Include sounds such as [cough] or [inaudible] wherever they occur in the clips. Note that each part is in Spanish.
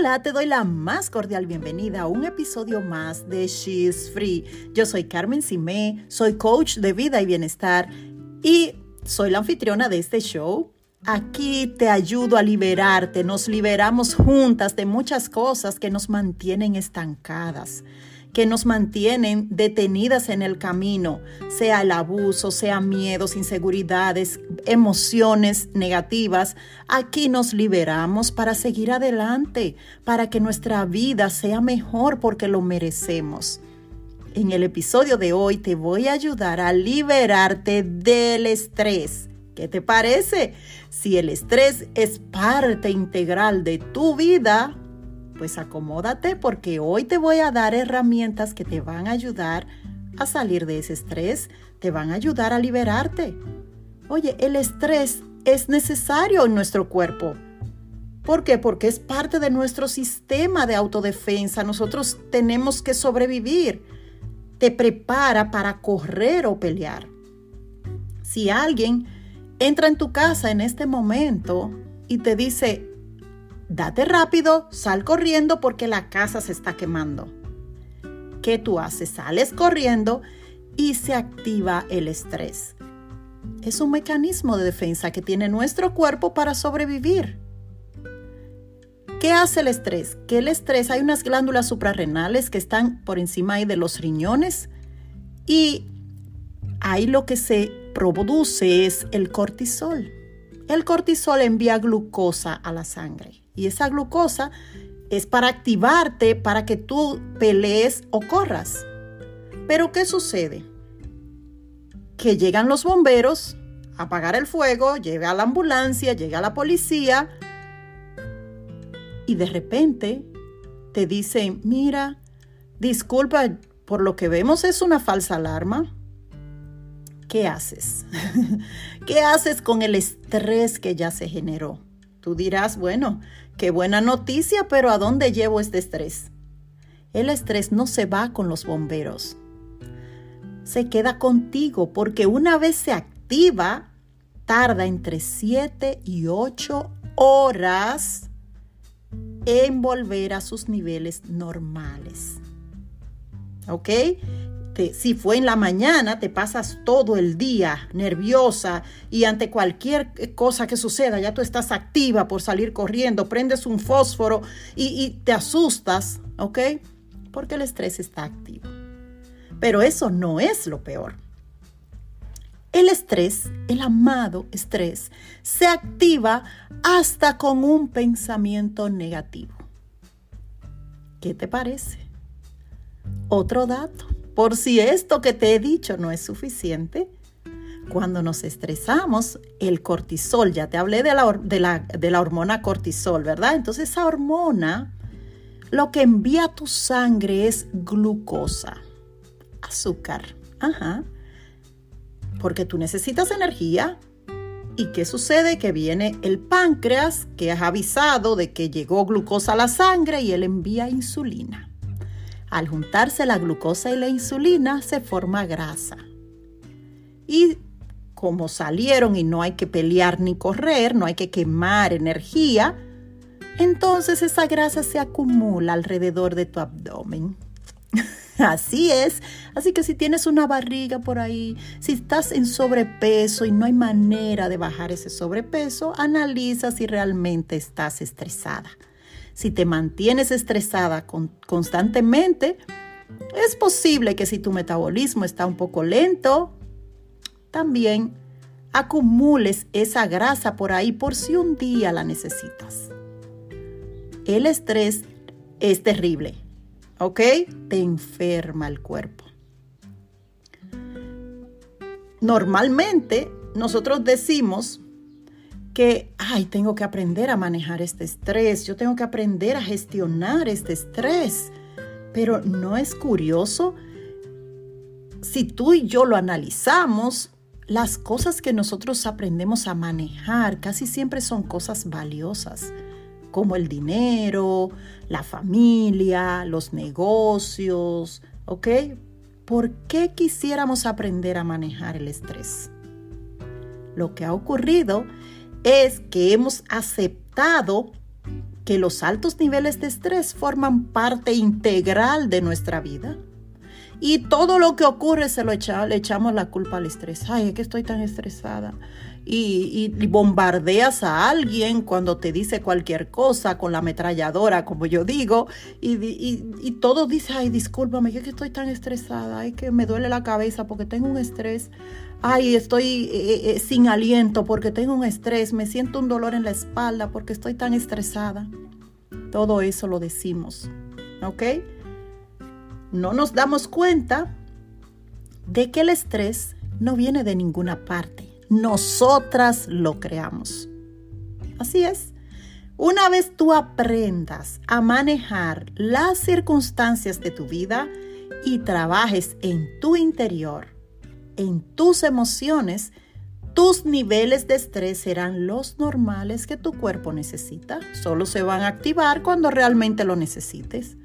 Hola, te doy la más cordial bienvenida a un episodio más de She's Free. Yo soy Carmen Simé, soy coach de vida y bienestar y soy la anfitriona de este show. Aquí te ayudo a liberarte, nos liberamos juntas de muchas cosas que nos mantienen estancadas que nos mantienen detenidas en el camino, sea el abuso, sea miedos, inseguridades, emociones negativas. Aquí nos liberamos para seguir adelante, para que nuestra vida sea mejor porque lo merecemos. En el episodio de hoy te voy a ayudar a liberarte del estrés. ¿Qué te parece? Si el estrés es parte integral de tu vida, pues acomódate porque hoy te voy a dar herramientas que te van a ayudar a salir de ese estrés, te van a ayudar a liberarte. Oye, el estrés es necesario en nuestro cuerpo. ¿Por qué? Porque es parte de nuestro sistema de autodefensa. Nosotros tenemos que sobrevivir. Te prepara para correr o pelear. Si alguien entra en tu casa en este momento y te dice, date rápido, sal corriendo porque la casa se está quemando. ¿Qué tú haces? Sales corriendo y se activa el estrés. Es un mecanismo de defensa que tiene nuestro cuerpo para sobrevivir. ¿Qué hace el estrés? Que el estrés, hay unas glándulas suprarrenales que están por encima de los riñones y ahí lo que se produce es el cortisol. El cortisol envía glucosa a la sangre. Y esa glucosa es para activarte para que tú pelees o corras. Pero ¿qué sucede? Que llegan los bomberos a apagar el fuego, llega la ambulancia, llega la policía y de repente te dicen, mira, disculpa, por lo que vemos es una falsa alarma. ¿Qué haces? [laughs] ¿Qué haces con el estrés que ya se generó? Tú dirás, bueno, qué buena noticia, pero ¿a dónde llevo este estrés? El estrés no se va con los bomberos. Se queda contigo porque una vez se activa, tarda entre 7 y 8 horas en volver a sus niveles normales. ¿Ok? Si fue en la mañana, te pasas todo el día nerviosa y ante cualquier cosa que suceda, ya tú estás activa por salir corriendo, prendes un fósforo y, y te asustas, ¿ok? Porque el estrés está activo. Pero eso no es lo peor. El estrés, el amado estrés, se activa hasta con un pensamiento negativo. ¿Qué te parece? Otro dato. Por si esto que te he dicho no es suficiente, cuando nos estresamos, el cortisol, ya te hablé de la, hormona cortisol, ¿verdad? Entonces esa hormona lo que envía a tu sangre es glucosa, azúcar. Ajá. Porque tú necesitas energía. ¿Y qué sucede? Que viene el páncreas que has avisado de que llegó glucosa a la sangre y él envía insulina. Al juntarse la glucosa y la insulina se forma grasa. Y como salieron y no hay que pelear ni correr, no hay que quemar energía, entonces esa grasa se acumula alrededor de tu abdomen. [laughs] Así es. Así que si tienes una barriga por ahí, si estás en sobrepeso y no hay manera de bajar ese sobrepeso, analiza si realmente estás estresada si te mantienes estresada constantemente, es posible que si tu metabolismo está un poco lento, también acumules esa grasa por ahí por si un día la necesitas. El estrés es terrible, ¿ok? Te enferma el cuerpo. Normalmente nosotros decimos ay, tengo que aprender a manejar este estrés, yo tengo que aprender a gestionar este estrés. Pero ¿no es curioso? Si tú y yo lo analizamos, las cosas que nosotros aprendemos a manejar casi siempre son cosas valiosas, como el dinero, la familia, los negocios, ¿ok? ¿Por qué quisiéramos aprender a manejar el estrés? Lo que ha ocurrido es que hemos aceptado que los altos niveles de estrés forman parte integral de nuestra vida. Y todo lo que ocurre se lo le echamos la culpa al estrés. Ay, es que estoy tan estresada. Y, bombardeas a alguien cuando te dice cualquier cosa con la ametralladora, como yo digo, y, y, todo dice, ay, discúlpame, es que estoy tan estresada, ay, que me duele la cabeza porque tengo un estrés, ay, estoy eh, eh, sin aliento porque tengo un estrés, me siento un dolor en la espalda porque estoy tan estresada. Todo eso lo decimos, ¿ok? no nos damos cuenta de que el estrés no viene de ninguna parte. Nosotras lo creamos. Así es. Una vez tú aprendas a manejar las circunstancias de tu vida y trabajes en tu interior, en tus emociones, tus niveles de estrés serán los normales que tu cuerpo necesita. Solo se van a activar cuando realmente lo necesites.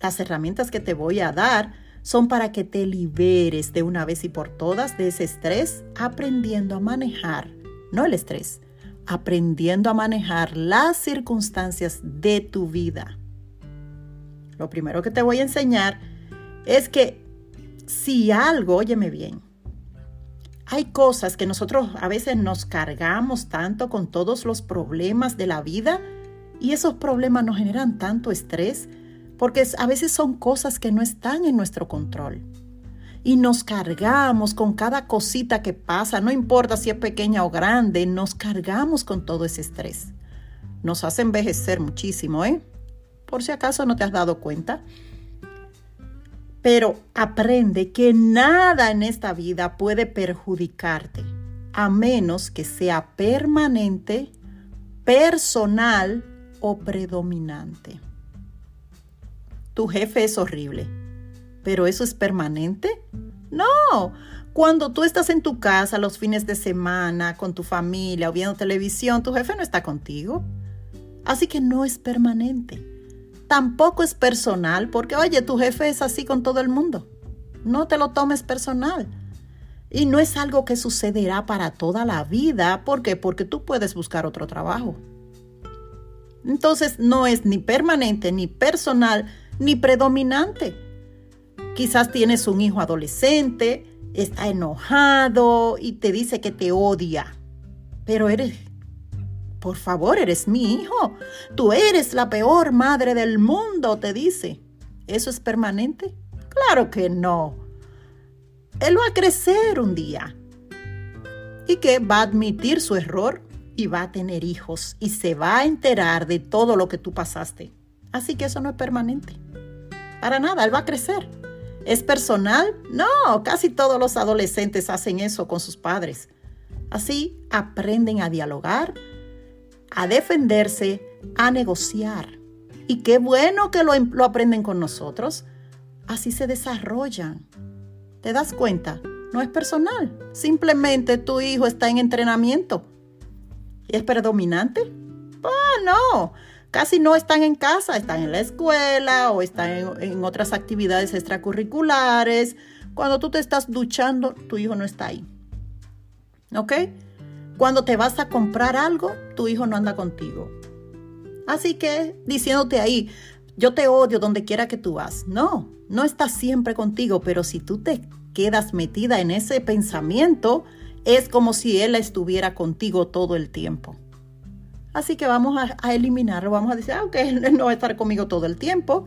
Las herramientas que te voy a dar son para que te liberes de una vez y por todas de ese estrés, aprendiendo a manejar, no el estrés, aprendiendo a manejar las circunstancias de tu vida. Lo primero que te voy a enseñar es que si algo, óyeme bien, hay cosas que nosotros a veces nos cargamos tanto con todos los problemas de la vida y esos problemas nos generan tanto estrés porque a veces son cosas que no están en nuestro control. Y nos cargamos con cada cosita que pasa, no importa si es pequeña o grande, nos cargamos con todo ese estrés. Nos hace envejecer muchísimo, ¿eh? Por si acaso no te has dado cuenta. Pero aprende que nada en esta vida puede perjudicarte, a menos que sea permanente, personal o predominante tu jefe es horrible. ¿Pero eso es permanente? No. Cuando tú estás en tu casa los fines de semana con tu familia o viendo televisión, tu jefe no está contigo. Así que no es permanente. Tampoco es personal porque, oye, tu jefe es así con todo el mundo. No te lo tomes personal. Y no es algo que sucederá para toda la vida. ¿Por qué? Porque tú puedes buscar otro trabajo. Entonces no es ni permanente ni personal, ni predominante. Quizás tienes un hijo adolescente, está enojado y te dice que te odia. Pero eres, por favor, eres mi hijo. Tú eres la peor madre del mundo, te dice. ¿Eso es permanente? Claro que no. Él va a crecer un día. Y que va a admitir su error y va a tener hijos y se va a enterar de todo lo que tú pasaste. Así que eso no es permanente. Para nada, él va a crecer. ¿Es personal? No, casi todos los adolescentes hacen eso con sus padres. Así aprenden a dialogar, a defenderse, a negociar. Y qué bueno que lo, aprenden con nosotros. Así se desarrollan. ¿Te das cuenta? No es personal. Simplemente tu hijo está en entrenamiento. ¿Y es predominante? Ah, no casi no están en casa, están en la escuela o están en, otras actividades extracurriculares. Cuando tú te estás duchando, tu hijo no está ahí. ¿Ok? Cuando te vas a comprar algo, tu hijo no anda contigo. Así que diciéndote ahí, yo te odio donde quiera que tú vas. No, no está siempre contigo, pero si tú te quedas metida en ese pensamiento, es como si él estuviera contigo todo el tiempo. Así que vamos a, eliminarlo, vamos a decir, ah, ok, [laughs] no va a estar conmigo todo el tiempo.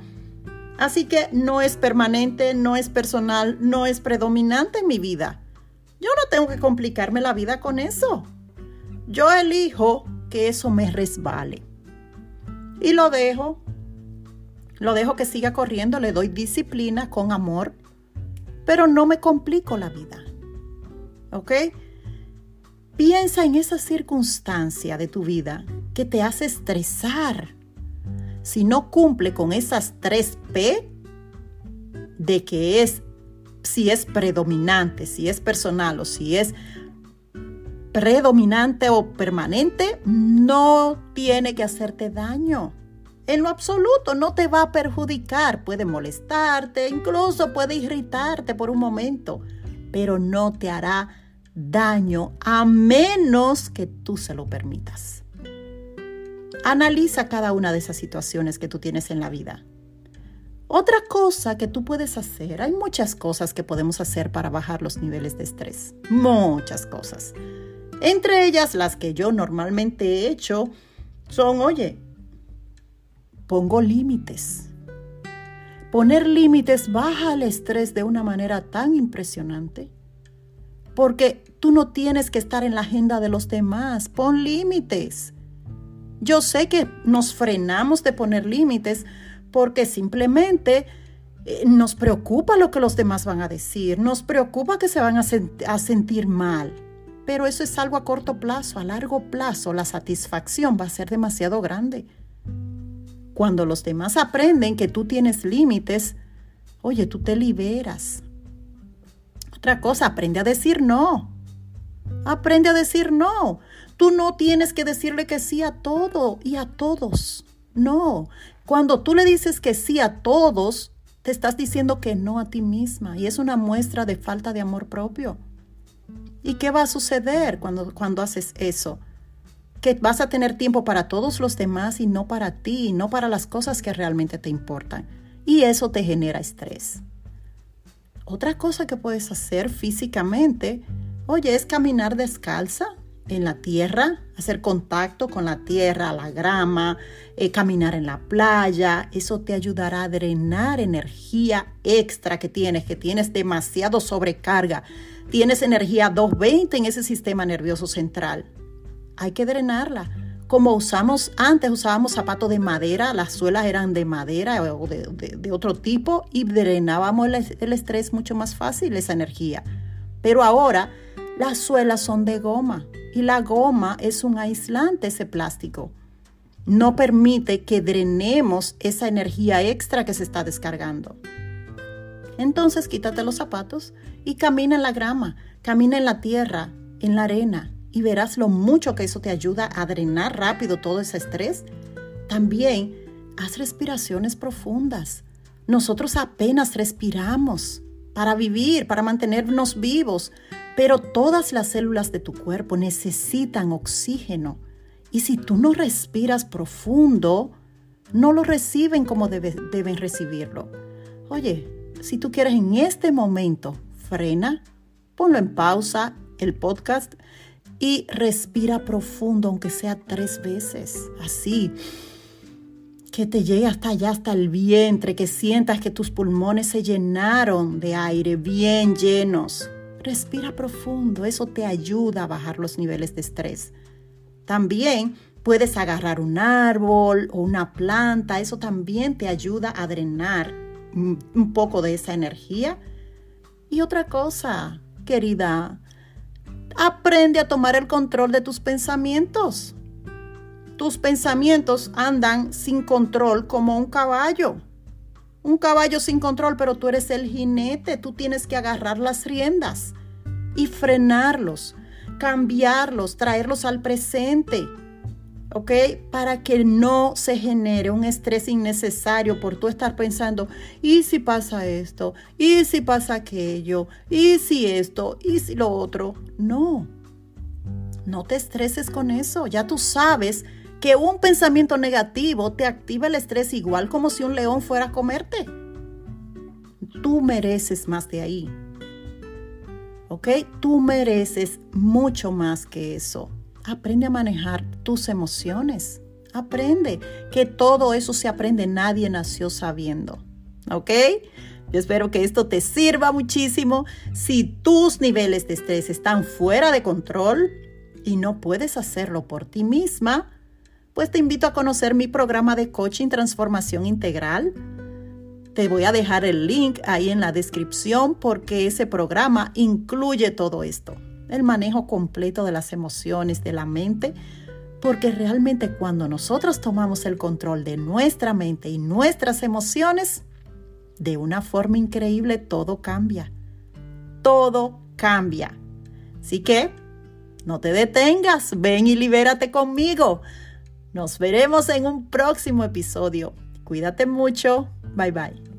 Así que no es permanente, no es personal, no es predominante en mi vida. Yo no tengo que complicarme la vida con eso. Yo elijo que eso me resbale. Y lo dejo, lo dejo que siga corriendo, le doy disciplina con amor, pero no me complico la vida. ¿Ok? Piensa en esa circunstancia de tu vida que te hace estresar. Si no cumple con esas tres P, de que es si es predominante, si es personal o si es predominante o permanente, no tiene que hacerte daño. En lo absoluto no te va a perjudicar, puede molestarte, incluso puede irritarte por un momento, pero no te hará daño a menos que tú se lo permitas. Analiza cada una de esas situaciones que tú tienes en la vida. Otra cosa que tú puedes hacer, hay muchas cosas que podemos hacer para bajar los niveles de estrés, muchas cosas. Entre ellas, las que yo normalmente he hecho son, oye, pongo límites. Poner límites baja el estrés de una manera tan impresionante. Porque tú no tienes que estar en la agenda de los demás. Pon límites. Yo sé que nos frenamos de poner límites porque simplemente eh, nos preocupa lo que los demás van a decir, nos preocupa que se van a, a sentir mal. Pero eso es algo a corto plazo, a largo plazo la satisfacción va a ser demasiado grande. Cuando los demás aprenden que tú tienes límites, oye, tú te liberas. Otra cosa, aprende a decir no. Aprende a decir no. Tú no tienes que decirle que sí a todo y a todos. No, cuando tú le dices que sí a todos, te estás diciendo que no a ti misma y es una muestra de falta de amor propio. ¿Y qué va a suceder cuando, cuando haces eso? Que vas a tener tiempo para todos los demás y no para ti, no para las cosas que realmente te importan. Y eso te genera estrés. Otra cosa que puedes hacer físicamente, oye, es caminar descalza en la tierra, hacer contacto con la tierra, la grama, eh, caminar en la playa. Eso te ayudará a drenar energía extra que tienes, que tienes demasiado sobrecarga. Tienes energía 220 en ese sistema nervioso central. Hay que drenarla. Como usamos antes, usábamos zapatos de madera, las suelas eran de madera o de, otro tipo y drenábamos el estrés mucho más fácil, esa energía. Pero ahora las suelas son de goma y la goma es un aislante, ese plástico. No permite que drenemos esa energía extra que se está descargando. Entonces quítate los zapatos y camina en la grama, camina en la tierra, en la arena, y verás lo mucho que eso te ayuda a drenar rápido todo ese estrés. También haz respiraciones profundas. Nosotros apenas respiramos para vivir, para mantenernos vivos, pero todas las células de tu cuerpo necesitan oxígeno. Y si tú no respiras profundo, no lo reciben como deben recibirlo. Oye, si tú quieres en este momento, frena, ponlo en pausa el podcast y respira profundo, aunque sea tres veces. Así, que te llegue hasta allá, hasta el vientre, que sientas que tus pulmones se llenaron de aire, bien llenos. Respira profundo, eso te ayuda a bajar los niveles de estrés. También puedes agarrar un árbol o una planta, eso también te ayuda a drenar un poco de esa energía. Y otra cosa, querida, aprende a tomar el control de tus pensamientos. Tus pensamientos andan sin control como un caballo. Un caballo sin control, pero tú eres el jinete, tú tienes que agarrar las riendas y frenarlos, cambiarlos, traerlos al presente. ¿ok? Para que no se genere un estrés innecesario por tú estar pensando, ¿y si pasa esto? ¿Y si pasa aquello? ¿Y si esto? ¿Y si lo otro? No, no te estreses con eso. Ya tú sabes que un pensamiento negativo te activa el estrés igual como si un león fuera a comerte. Tú mereces más de ahí. ¿Ok? Tú mereces mucho más que eso. Aprende a manejar tus emociones. Aprende que todo eso se aprende. Nadie nació sabiendo. ¿Ok? Yo espero que esto te sirva muchísimo. Si tus niveles de estrés están fuera de control y no puedes hacerlo por ti misma, pues te invito a conocer mi programa de coaching transformación integral. Te voy a dejar el link ahí en la descripción porque ese programa incluye todo esto, el manejo completo de las emociones, de la mente, porque realmente cuando nosotros tomamos el control de nuestra mente y nuestras emociones, de una forma increíble todo cambia. Todo cambia. Así que no te detengas, ven y libérate conmigo. Nos veremos en un próximo episodio. Cuídate mucho. Bye bye.